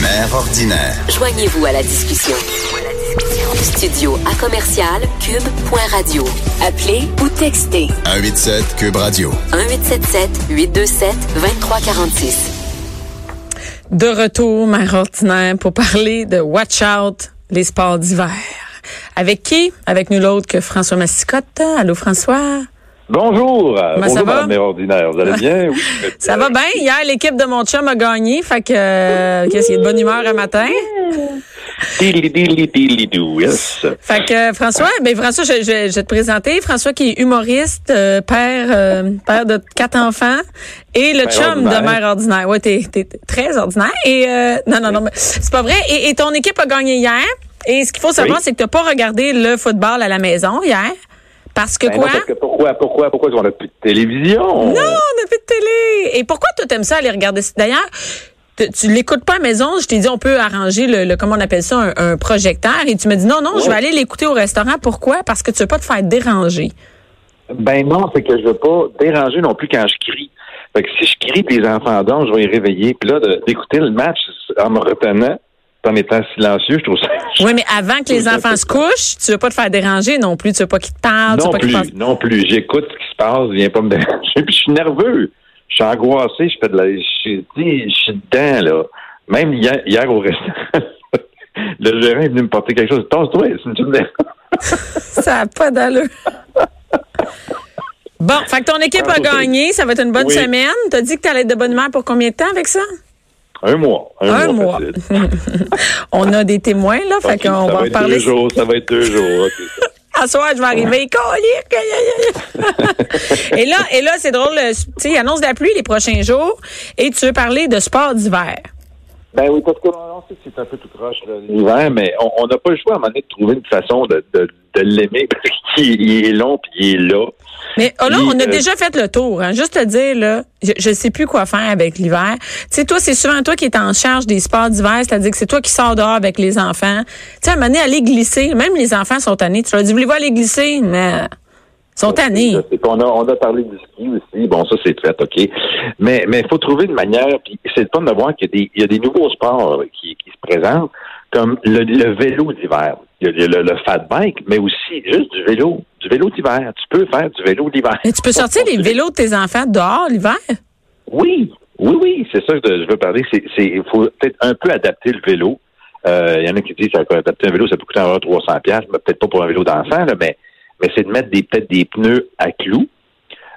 Mère ordinaire. Joignez-vous à la discussion. Studio à commercial cube.radio. Appelez ou textez 187 Cube Radio. 1877 827 2346. De retour, mère ordinaire, pour parler de Watch Out, les sports d'hiver. Avec qui? Avec nul autre que François Massicotte. Allô, François? Bonjour. Comment Bonjour, ça va? Madame Mère ordinaire. Vous allez bien? Oui, Ça va bien? Hier, l'équipe de mon chum a gagné, fait que, euh, qu'est-ce qu'il y a de bonne humeur un matin? Dilly, dilly, dilly, do, yes. Fait que, euh, François, ben, François, je, je- je vais te présenter. François qui est humoriste, euh, père, euh, père de quatre enfants et le Mère chum ordinaire. de mère ordinaire. Ouais, t'es, t'es très ordinaire. Et, euh, non, non, non, mais c'est pas vrai. Et, et ton équipe a gagné hier. Et ce qu'il faut savoir, Oui. c'est que t'as pas regardé le football à la maison hier. Parce que Ben quoi? non, parce que pourquoi, pourquoi, pourquoi on n'a plus de télévision? Non, on n'a plus de télé. Et pourquoi toi t'aimes ça aller regarder? D'ailleurs, tu, tu l'écoutes pas à maison. Je t'ai dit on peut arranger le, le- comment on appelle ça un, un projecteur et tu me dis non non je vais aller l'écouter au restaurant. Pourquoi? Parce que tu veux pas te faire déranger. Ben non, c'est que je veux pas déranger non plus quand je crie. Fait que si je crie, les enfants dorment, je vais les réveiller. Puis là, d'écouter le match en me retenant, en étant silencieux, je trouve ça... Oui, mais avant que les enfants se couchent, tu veux pas te faire déranger non plus. Tu veux pas qu'ils te parlent. tu Non veux pas plus, non plus. J'écoute ce qui se passe, viens pas me déranger. Puis je suis nerveux. Je suis angoissé, je fais de la. Je suis je suis dedans, là. Même hier, hier au restaurant, le gérant est venu me porter quelque chose. Tasse-toi, c'est une dérange. Ça a pas d'allure. Bon, fait que ton équipe a Ah, ok. gagné, ça va être une bonne Oui. semaine. T'as dit que t'allais être de bonne humeur pour combien de temps avec ça? Un mois. Un, Un mois. On a des témoins, là, fait qu'on ça va va en être parler. deux jours, ça va être deux jours. ça. À soir, je vais arriver. Et là, et là, c'est drôle. euh, Tu sais, il annonce de la pluie les prochains jours et tu veux parler de sport d'hiver. Ben oui, parce qu'on on sait que c'est un peu tout croche là, l'hiver, mais on on n'a pas le choix à un moment donné de trouver une façon de, de, de l'aimer parce qu'il il est long puis il est là. Mais oh là, on a euh, déjà fait le tour. Hein. Juste te dire, là, je, je sais plus quoi faire avec l'hiver. Tu sais, toi, c'est souvent toi qui es en charge des sports d'hiver, c'est-à-dire que c'est toi qui sors dehors avec les enfants. Tu sais, à un moment donné, aller glisser, même les enfants sont tannés. Tu leur dis, voulez-vous aller glisser? Mais ils sont tannés. Qu'on a, on a parlé du ski aussi. Bon, ça, c'est fait, OK. Mais mais il faut trouver une manière, puis c'est le fun de voir qu'il y a des, il y a des nouveaux sports euh, qui, qui se présentent, comme le, le vélo d'hiver. Il y a le, fat bike, mais aussi juste du vélo. Du vélo d'hiver. Tu peux faire du vélo d'hiver. Mais tu peux sortir les vélos de tes enfants dehors l'hiver? Oui, oui, oui, c'est ça que je veux parler. Il faut peut-être un peu adapter le vélo. Euh, Il y en a qui disent que adapter un vélo, ça peut coûter environ 300 pièces, mais peut-être pas pour un vélo d'enfant, mais, mais c'est de mettre des, peut-être des pneus à clous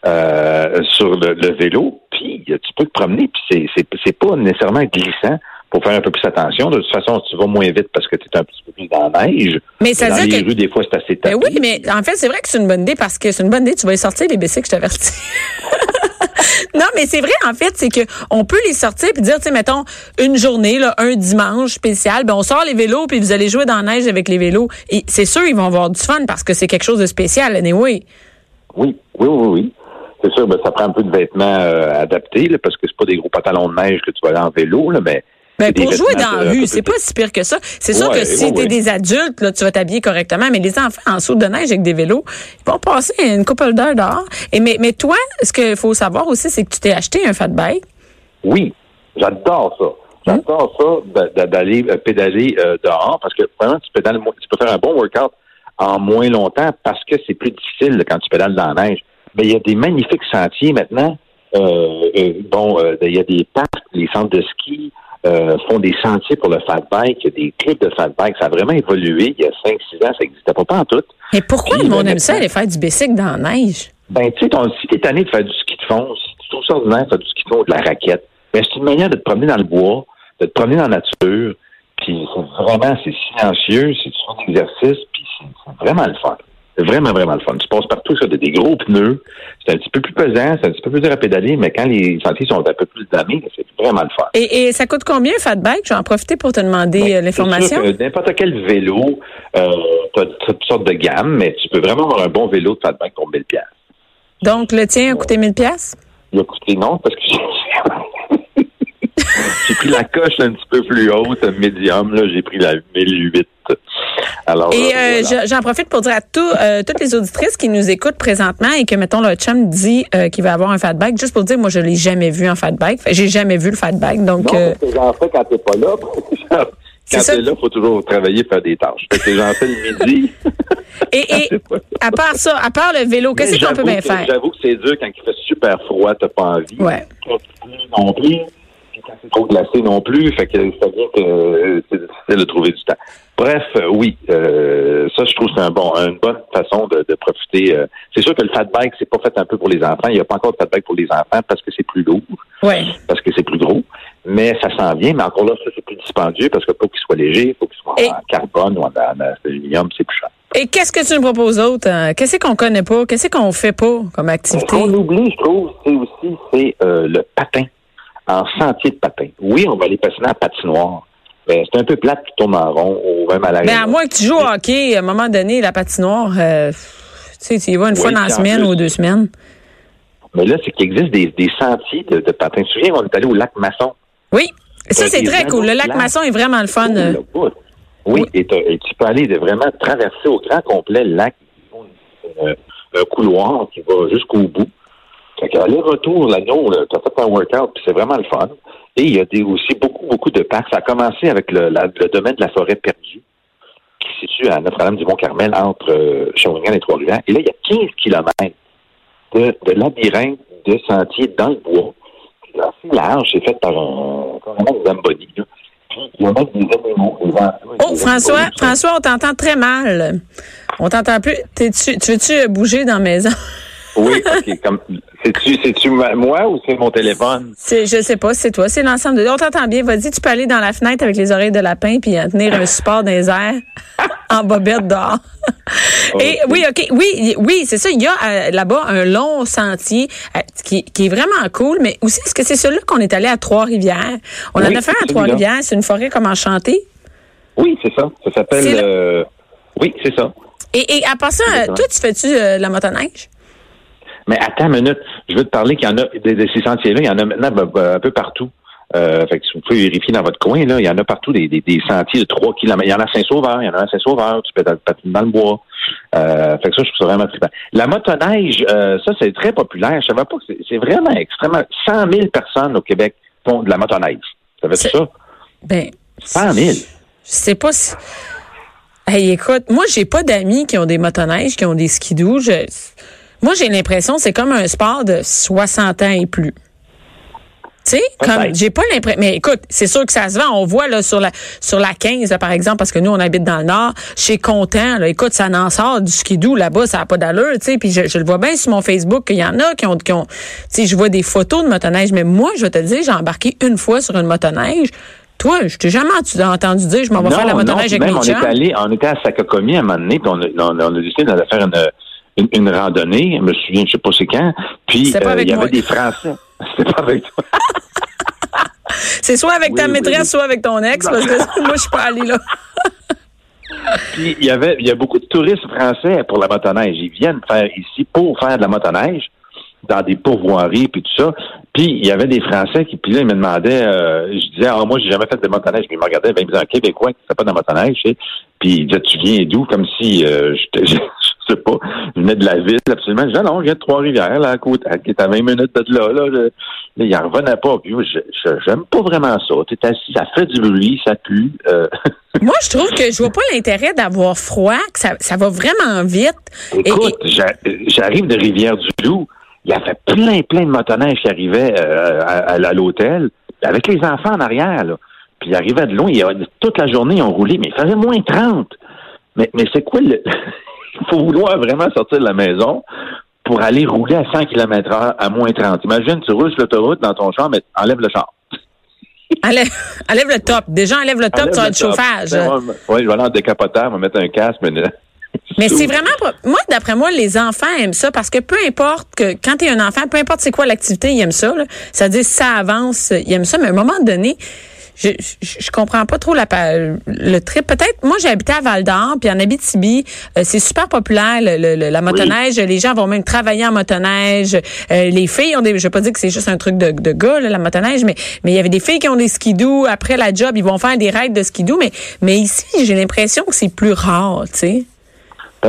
euh, sur le, le vélo, puis tu peux te promener, puis c'est pas nécessairement glissant. Faut faire un peu plus attention. De toute façon, tu vas moins vite parce que tu es un petit peu plus dans la neige. Mais ça veut les dire que rues, des fois, c'est assez Ben oui, mais en fait, c'est vrai que c'est une bonne idée parce que c'est une bonne idée. Tu vas les sortir, les bicycles, je t'avertis. non, mais c'est vrai, en fait, c'est que on peut les sortir puis dire, tu sais, mettons, une journée, là, un dimanche spécial, ben, on sort les vélos puis vous allez jouer dans la neige avec les vélos. Et c'est sûr, ils vont avoir du fun parce que c'est quelque chose de spécial, anyway. Oui, oui, oui, oui. C'est sûr, ben, ça prend un peu de vêtements euh, adaptés, là, parce que c'est pas des gros pantalons de neige que tu vas aller en vélo, là, mais. Ben, pour jouer dans la rue, plus c'est pas si pire que ça. C'est sûr Ouais, que si ouais, t'es ouais. des adultes, là, tu vas t'habiller correctement, mais les enfants en saut de neige avec des vélos, ils vont passer une couple d'heures dehors. Et mais, mais toi, ce qu'il faut savoir aussi, c'est que tu t'es acheté un fat bike. Oui, j'adore ça. J'adore ça de- de- d'aller euh, pédaler euh, dehors parce que vraiment, tu pédales, mo- tu peux faire un bon workout en moins longtemps parce que c'est plus difficile quand tu pédales dans la neige. Mais il y a des magnifiques sentiers maintenant. Euh, euh, bon, euh, il y a des parcs, les centres de ski euh, font des sentiers pour le fat bike. Des clubs de fat bike. Ça a vraiment évolué. Il y a 5-6 ans, ça n'existait pas, pas en tout. Mais pourquoi le monde aime ça aller faire du bicycle dans la neige? Ben, tu sais, si t'es tanné de faire du ski de fond, si tu trouves ça ordinaire de faire du ski de fond ou de la raquette, ben, c'est une manière de te promener dans le bois, de te promener dans la nature, puis c'est vraiment, c'est silencieux, c'est du fun d'exercice, puis c'est c'est vraiment le fun. Vraiment, vraiment le fun. Tu passes partout sur des, des gros pneus. C'est un petit peu plus pesant, c'est un petit peu plus dur à pédaler, mais quand les sentiers sont un peu plus damés, c'est vraiment le fun. Et, et ça coûte combien, Fat Bike? Je vais en profiter pour te demander Ben, euh, l'information. N'importe quel vélo, euh, tu as toutes sortes de gammes, mais tu peux vraiment avoir un bon vélo de fat bike pour 1000 pièces. Donc, le tien a coûté 1000 pièces. Il a coûté non parce que j'ai j'ai pris la coche un petit peu plus haute, médium, là, j'ai pris la 1008. Alors, Et euh, voilà. j'en profite pour dire à tout, euh, toutes les auditrices qui nous écoutent présentement et que, mettons, le chum dit euh, qu'il va avoir un fat bike, juste pour dire, moi, je l'ai jamais vu en fat. Fait, J'ai jamais vu le fat bike. Donc, Non, parce que j'en fais quand t'es pas là. Quand t'es là, faut toujours travailler, faire des tâches. Fait que j'en fais le midi. et, et à part ça, à part le vélo, qu'est-ce qu'on peut bien que- faire? J'avoue que c'est dur quand il fait super froid, t'as pas envie. Ouais. Non plus. Puis quand c'est trop glacé non plus. Fait que ça vient que c'est difficile de trouver du temps. Bref, euh, oui, euh, ça je trouve c'est un bon, une bonne façon de, de profiter. euh. C'est sûr que le fat bike, c'est pas fait un peu pour les enfants. Il n'y a pas encore de fat bike pour les enfants parce que c'est plus lourd, Ouais. parce que c'est plus gros. Mais ça s'en vient. Mais encore là, ça c'est plus dispendieux parce que faut qu'il soit léger, faut qu'il soit Et- en carbone ou en, en, en aluminium, c'est plus cher. Et qu'est-ce que tu nous proposes d'autre? hein? Qu'est-ce qu'on connaît pas? Qu'est-ce qu'on fait pas comme Ce activité? qu'on oublie, je trouve, c'est aussi c'est euh, le patin en sentier de patin. Oui, on va aller patiner en patinoire. Mais c'est un peu plate qui tourne en rond ou même à la Mais Ben, à moins que tu joues au hockey, à un moment donné, la patinoire, euh, tu sais, tu y vas une Oui, fois dans la semaine plus- ou deux semaines. Mais là, c'est qu'il existe des, des sentiers de, de patin. Tu te souviens, on est allé au lac Masson? Oui. Ça, Euh, c'est très cool. Le lac. Masson est vraiment le fun. Oh, euh. Oui, Et, tu peux aller de vraiment traverser au grand complet le lac. Un couloir qui va jusqu'au bout. Fait qu'aller-retour, l'agneau, tu as fait un workout, puis c'est vraiment le fun. Et il y a aussi beaucoup, beaucoup de parcs. Ça a commencé avec le, domaine de la forêt perdue, qui se situe à Notre-Dame-du-Mont-Carmel, entre euh, et Trois-Rivières. Et là, il y a 15 kilomètres de, labyrinthe de sentiers dans le bois. C'est assez large, c'est fait par un, des Zamboni, il y a même des animaux. Oh, François. François, on t'entend très mal. On t'entend plus. T'es-tu- tu veux-tu bouger dans la maison? Oui, OK. Comme, c'est-tu, moi ou c'est mon téléphone? C'est, je sais pas, c'est toi, c'est l'ensemble de. On t'entend bien. Vas-y, tu peux aller dans la fenêtre avec les oreilles de lapin puis euh, tenir un support dans les airs en bobette dehors. Et oui, ok, oui, oui, c'est ça. Il y a euh, là-bas un long sentier euh, qui, qui est vraiment cool, mais aussi est-ce que c'est celui qu'on est allé à Trois-Rivières? On en a fait un à celui-là. Trois-Rivières. C'est une forêt comme enchantée. Oui, c'est ça. Ça s'appelle. Euh, Oui, c'est ça. Et, et à part ça, toi, tu fais-tu la motoneige? Mais attends une minute. Je veux te parler qu'il y en a, de, de ces sentiers-là, il y en a maintenant un peu partout. Euh, fait que si vous pouvez vérifier dans votre coin, là, il y en a partout des, des, des sentiers de 3 km. Il y en a à Saint-Sauveur, il y en a à Saint-Sauveur, tu peux être patiner dans le bois. Euh, fait que ça, je trouve ça vraiment trippant. La motoneige, euh, ça, c'est très populaire. Je savais pas que c'est, vraiment extrêmement. 100 000 personnes au Québec font de la motoneige. Ça C'est- fait ça? Ben, 100 000. Je sais pas si. Hey, écoute, moi, j'ai pas d'amis qui ont des motoneiges, qui ont des skidoo. Je... Moi, j'ai l'impression que c'est comme un sport de 60 ans et plus. Tu sais, comme j'ai pas l'impression. Mais écoute, c'est sûr que ça se vend. On voit là sur la sur la 15, là, par exemple, parce que nous, on habite dans le Nord. Chez Content, là, écoute, ça en sort du skidoo là-bas, ça a pas d'allure, tu sais. Puis je, je le vois bien sur mon Facebook qu'il y en a qui ont, qui ont tu sais, je vois des photos de motoneige. Mais moi, je vais te dire, j'ai embarqué une fois sur une motoneige. Toi, je t'ai jamais entendu dire, je m'en vais faire la motoneige avec même, mes on est allé, on était à Sacacomi à un moment donné, puis on on a décidé d'aller faire une, une, une randonnée. Je me souviens, je sais pas c'est quand. Puis euh, il y moi. avait des Français. C'était pas avec toi. C'est soit avec ta Oui, maîtresse, oui. soit avec ton ex, parce que moi, je suis pas allée là. Puis il y avait, il y a beaucoup de touristes français pour la motoneige. Ils viennent faire ici pour faire de la motoneige dans des pourvoiries puis tout ça. Puis il y avait des Français qui, puis là, ils me demandaient, euh, je disais, ah, moi, j'ai jamais fait de motoneige. Puis ils me regardaient, ben, ils me disaient, un Québécois qui fait pas de motoneige, tu sais. Puis ils disaient, tu viens d'où? Comme si, euh, je, je sais pas, je venais de la ville, absolument. Je disais, non, je viens de Trois-Rivières, là, à côté, qui est à 20 minutes de là, là. Là, il en revenait pas. Puis je, j'aime pas vraiment ça. Tu es assis, ça fait du bruit, ça pue. euh, Moi, je trouve que je vois pas l'intérêt d'avoir froid, que ça, ça va vraiment vite. Et- Écoute, j'a- j'arrive de Rivière-du-Loup. Il y avait plein, plein de motoneiges qui arrivaient euh, à, à l'hôtel, avec les enfants en arrière. Là. Puis ils arrivaient de loin. toute la journée, ils ont roulé, mais il faisait moins 30. Mais, mais c'est quoi le... Il faut vouloir vraiment sortir de la maison pour aller rouler à 100 km heure à moins 30. Imagine, tu roules sur l'autoroute dans ton char, mais enlève le char. Enlève, enlève le top. Déjà, enlève le top, Enlève tu as le chauffage. Ouais, je vais aller en décapoteur, je vais mettre un casque, mais Mais c'est vraiment pas. Moi, d'après moi, les enfants aiment ça parce que peu importe que quand t'es un enfant, peu importe c'est quoi l'activité, ils aiment ça. Là. Ça veut dire si ça avance, ils aiment ça. Mais à un moment donné, je, je, je comprends pas trop la, le trip. Peut-être, moi, j'ai habité à Val d'Or, puis en Abitibi, euh, c'est super populaire le, le- le- la motoneige. Les gens vont même travailler en motoneige. Euh, les filles ont des. Je vais pas dire que c'est juste un truc de, de gars, là, la motoneige, mais mais il y avait des filles qui ont des skidoo. Après la job, ils vont faire des raids de skidoo. Mais mais ici, j'ai l'impression que c'est plus rare, tu sais.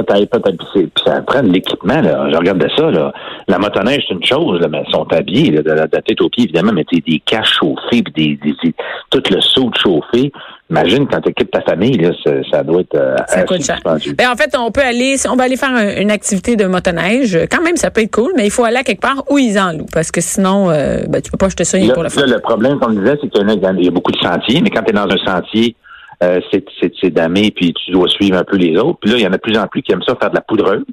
Peut-être, peut-être. Puis, ça prend de l'équipement, là. Je regardais ça, là. La motoneige, c'est une chose, là, mais ils sont habillés, là, de, la de la tête aux pieds, évidemment, mais t'es des caches chauffées, puis des, des, des- tout le saut de chauffé. Imagine quand tu équipes ta famille, là, ça, ça doit être euh, Ça coûte cher. Ben, en fait, on peut aller, on va aller faire un- une activité de motoneige. Quand même, ça peut être cool, mais il faut aller à quelque part où ils en louent, parce que sinon, euh, ben, tu peux pas acheter ça Là, pour le là, le problème, comme je disais, c'est qu'il y, y a beaucoup de sentiers, mais quand tu es dans un sentier, euh, c'est, damé, puis tu dois suivre un peu les autres. Puis là, il y en a de plus en plus qui aiment ça faire de la poudreuse.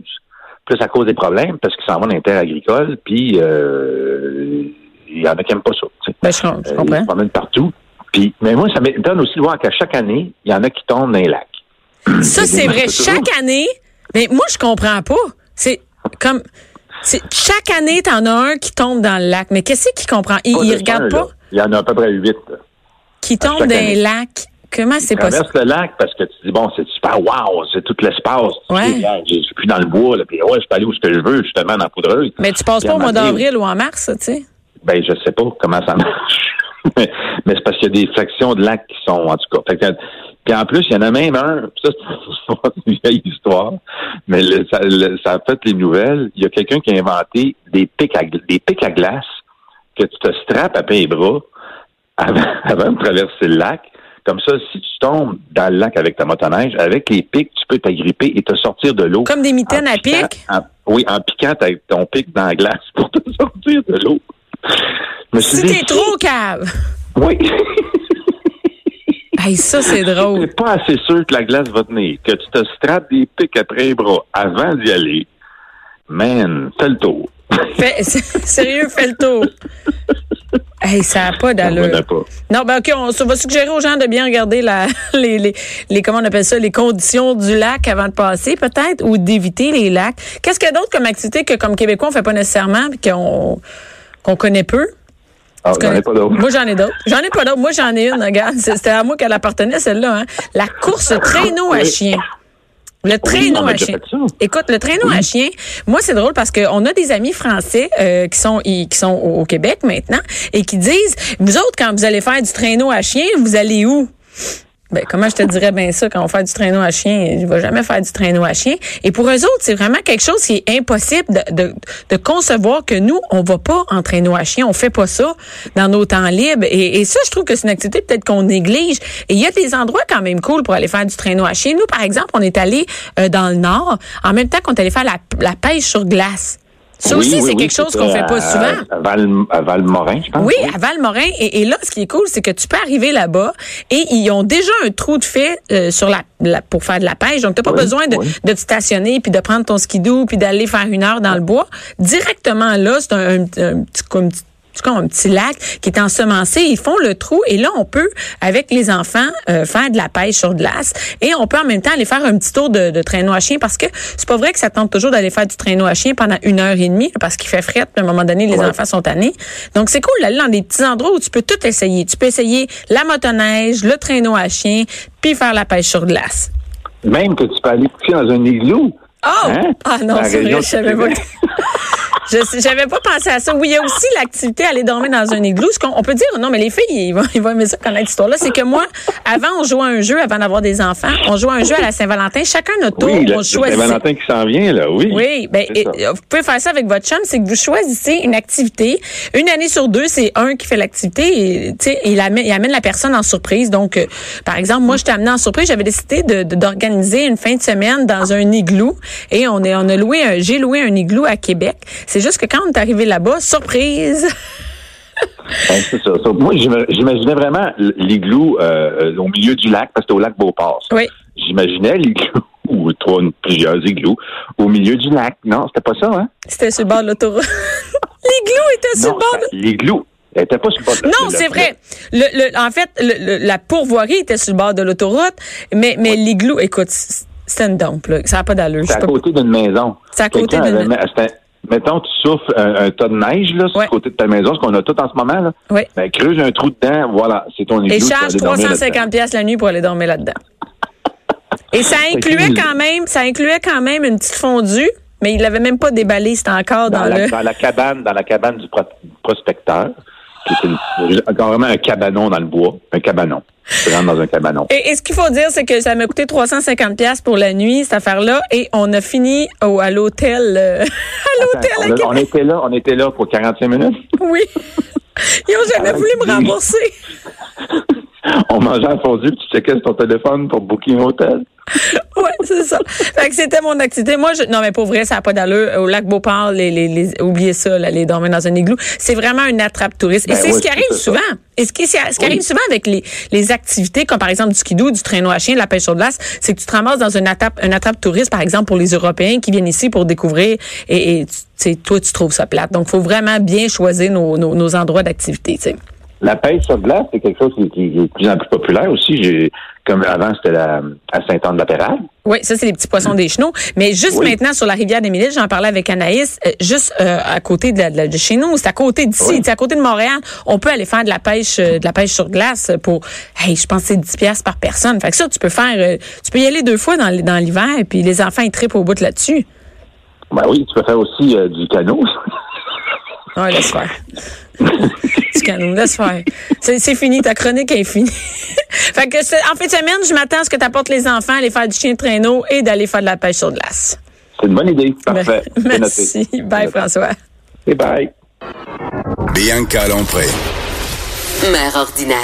Plus ça cause des problèmes, parce qu'ils s'en vont dans les terres agricoles, puis euh, il y en a qui n'aiment pas ça. tu sais. Ben, je, je Euh, ils comprends. se promènent partout. Puis, mais moi, ça m'étonne aussi de voir qu'à chaque année, il y en a qui tombent dans les lacs. Ça, c'est vrai. Chaque année, mais moi, je comprends pas. C'est comme, chaque année, t'en as un qui tombe dans le lac. Mais qu'est-ce qu'il comprend? Il, Pas il juste regarde un, pas? là. Il y en a à peu près huit. Qui tombe chaque dans les lacs. Comment c'est Tu possible? traverses le lac parce que tu dis, bon, c'est super, wow, c'est tout l'espace. Ouais. Je suis plus dans le bois, là, puis ouais, je peux aller où ce que je veux, justement, dans la poudreuse. Mais tu passes Puis pas à au mois d'avril ou en mars, tu sais? Ben, je sais pas comment ça marche. mais mais c'est parce qu'il y a des sections de lacs qui sont, en tout cas. Fait que- puis en plus, il y en a même un, ça, c'est une vieille histoire, mais le- ça, le- ça a fait les nouvelles. Il y a quelqu'un qui a inventé des pics à, des pics à glace que tu te strappes après les bras avant, avant de traverser le lac. Comme ça, si tu tombes dans le lac avec ta motoneige, avec les pics, tu peux t'agripper et te sortir de l'eau. Comme des mitaines à piquant- pic? en- oui, en piquant ton pic dans la glace pour te sortir de l'eau. Si t'es trop cave. Oui. Hey, ça, c'est drôle. T'es pas assez sûr que la glace va tenir, que tu te strappes des pics après les bras avant d'y aller. Man, fais le tour. Fais- sérieux, fais le tour. Hey, ça n'a pas d'allure. Non, ben OK, on va suggérer aux gens de bien regarder la, les, les, les, comment on appelle ça, les conditions du lac avant de passer, peut-être, ou d'éviter les lacs. Qu'est-ce qu'il y a d'autre comme activité que, comme Québécois, on fait pas nécessairement, puis qu'on qu'on connaît peu? Ah, j'en ai pas d'autres. Moi, j'en ai d'autres. J'en ai pas d'autres. Moi, j'en ai une, regarde. C'était à moi qu'elle appartenait, celle-là. Hein. La course traîneau à chien. Le traîneau à chien. Écoute, le traîneau à chien, moi, c'est drôle parce qu'on a des amis français euh, qui sont qui sont au, au Québec maintenant et qui disent, vous autres, quand vous allez faire du traîneau à chien, vous allez où? Ben, comment je te dirais bien ça quand on fait du traîneau à chien? Je vais jamais faire du traîneau à chien. Et pour eux autres, c'est vraiment quelque chose qui est impossible de, de, de concevoir que nous, on va pas en traîneau à chien. On fait pas ça dans nos temps libres. Et, et ça, je trouve que c'est une activité peut-être qu'on néglige. Et il y a des endroits quand même cool pour aller faire du traîneau à chien. Nous, par exemple, on est allé euh, dans le nord en même temps qu'on est allé faire la, la pêche sur glace. Ça Oui, aussi, oui, c'est quelque chose qu'on fait pas souvent. À, Val, à Valmorin, je pense. Oui, à Valmorin. Et, et là, ce qui est cool, c'est que tu peux arriver là-bas et ils ont déjà un trou de fait euh, sur la, la- pour faire de la pêche. Donc, tu n'as pas besoin de, de te stationner puis de prendre ton skidoo puis d'aller faire une heure dans le bois. Directement là, c'est un, un- un petit comme c'est comme un petit lac qui est ensemencé. Ils font le trou et là, on peut, avec les enfants, euh, faire de la pêche sur glace et on peut en même temps aller faire un petit tour de, de traîneau à chien parce que c'est pas vrai que ça tente toujours d'aller faire du traîneau à chien pendant une heure et demie parce qu'il fait fret. puis À un moment donné, les Ouais. enfants sont tannés. Donc, c'est cool d'aller dans des petits endroits où tu peux tout essayer. Tu peux essayer la motoneige, le traîneau à chien, puis faire la pêche sur glace. Même que tu peux aller coucher dans un igloo. Oh! Hein? Ah non, c'est vrai, je savais pas. Je j'avais pas pensé à ça. Oui, il y a aussi l'activité aller dormir dans un igloo. Ce qu'on on peut dire, non, mais les filles, ils vont, ils vont aimer ça connaître cette histoire-là. C'est que moi, avant, on jouait à un jeu, avant d'avoir des enfants, on jouait à un jeu à la Saint-Valentin. chacun notre tour, Oui, on choisit. Saint-Valentin qui s'en vient, là, oui. Oui, ben, et- vous pouvez faire ça avec votre chum, c'est que vous choisissez une activité. Une année sur deux, c'est un qui fait l'activité et, tu sais, il amène, il amène la personne en surprise. Donc, euh, par exemple, moi, je t'ai amené en surprise. J'avais décidé de- de- d'organiser une fin de semaine dans un igloo et on est, on a loué un, j'ai loué un igloo à Québec. C'est juste que quand on est arrivé là-bas, surprise. Ben, c'est ça. Moi, j'ima- j'imaginais vraiment l'igloo euh, euh, au milieu du lac, parce que c'était au lac Beauport. ça. Oui. J'imaginais l'igloo, ou trois, plusieurs igloos, au milieu du lac. Non, c'était pas ça, hein? C'était sur le bord de l'autoroute. L'igloo était sur Non, le bord de... l'igloo, était pas sur le bord de Non, le- c'est vrai. Le, le- en fait, le- la pourvoirie était sur le bord de l'autoroute, mais, mais l'igloo, écoute, c- c'était une dompe, là. Ça n'a pas d'allure. C'est à côté d'une maison. C'est à côté d'une- Mettons, tu souffles un, un tas de neige là, sur Ouais. le côté de ta maison, ce qu'on a tout en ce moment. Là. Oui. Ben, creuse un trou dedans, voilà, c'est ton igloo. Et charge aller dormir 350 pièces la nuit pour aller dormir là-dedans. Et ça incluait quand même, ça incluait quand même une petite fondue, mais il l'avait même pas déballé, c'était encore dans, dans, la, le. dans la cabane, dans la cabane du pro- prospecteur, qui est une, encore vraiment un cabanon dans le bois, un cabanon. Tu rentres dans un cabanon. Et, et ce qu'il faut dire, c'est que ça m'a coûté 350 pièces pour la nuit, cette affaire-là, et on a fini au, à l'hôtel, euh, à l'hôtel on, était là, on était là pour 45 minutes? Oui. Ils ont jamais Ah, voulu me rembourser. On mangeait un fondu, puis tu checkais sur ton téléphone pour booker un hôtel. Ouais, c'est ça. Fait que c'était mon activité. Moi, je, non, mais pour vrai, ça n'a pas d'allure. Au lac Beauport, les, les, les, oubliez ça, là, les dormir dans un igloo. C'est vraiment une attrape touriste. Et Ben c'est ouais, ce qui arrive souvent. Et ce qui, ce qui Oui. arrive souvent avec les, les activités, comme par exemple du skidoo, du traîneau à chien, de la pêche sur glace, c'est que tu te ramasses dans une attrape, une attrape touriste, par exemple, pour les Européens qui viennent ici pour découvrir et, toi, tu trouves ça plate. Donc, faut vraiment bien choisir nos, nos, nos endroits d'activité, tu sais. La pêche sur glace, c'est quelque chose qui, qui est de plus en plus populaire aussi. J'ai, comme avant, c'était la, à Saint-Anne-de-la-Pérade. Oui, ça, c'est les petits poissons des chenaux. Mais juste Oui. maintenant, sur la rivière des Mille, j'en parlais avec Anaïs, euh, juste euh, à côté de, la- de de chez nous, c'est à côté d'ici, Oui. c'est à côté de Montréal. On peut aller faire de la pêche euh, de la pêche sur glace pour, hey, je pense que c'est 10 piastres par personne. Fait que ça, tu peux faire, tu peux y aller deux fois dans, l'hiver, puis les enfants, ils trippent au bout là-dessus. Ben oui, tu peux faire aussi du canot. Ouais, laisse faire. du canot, laisse faire. C'est c'est fini, ta chronique est finie. fait que c'est- en fin de semaine, je m'attends à ce que tu apportes les enfants à aller faire du chien de traîneau et d'aller faire de la pêche sur glace. C'est une bonne idée. Parfait. C'est noté. Merci. Bye, François. Et bye. Bianca Lompré. Mère ordinaire.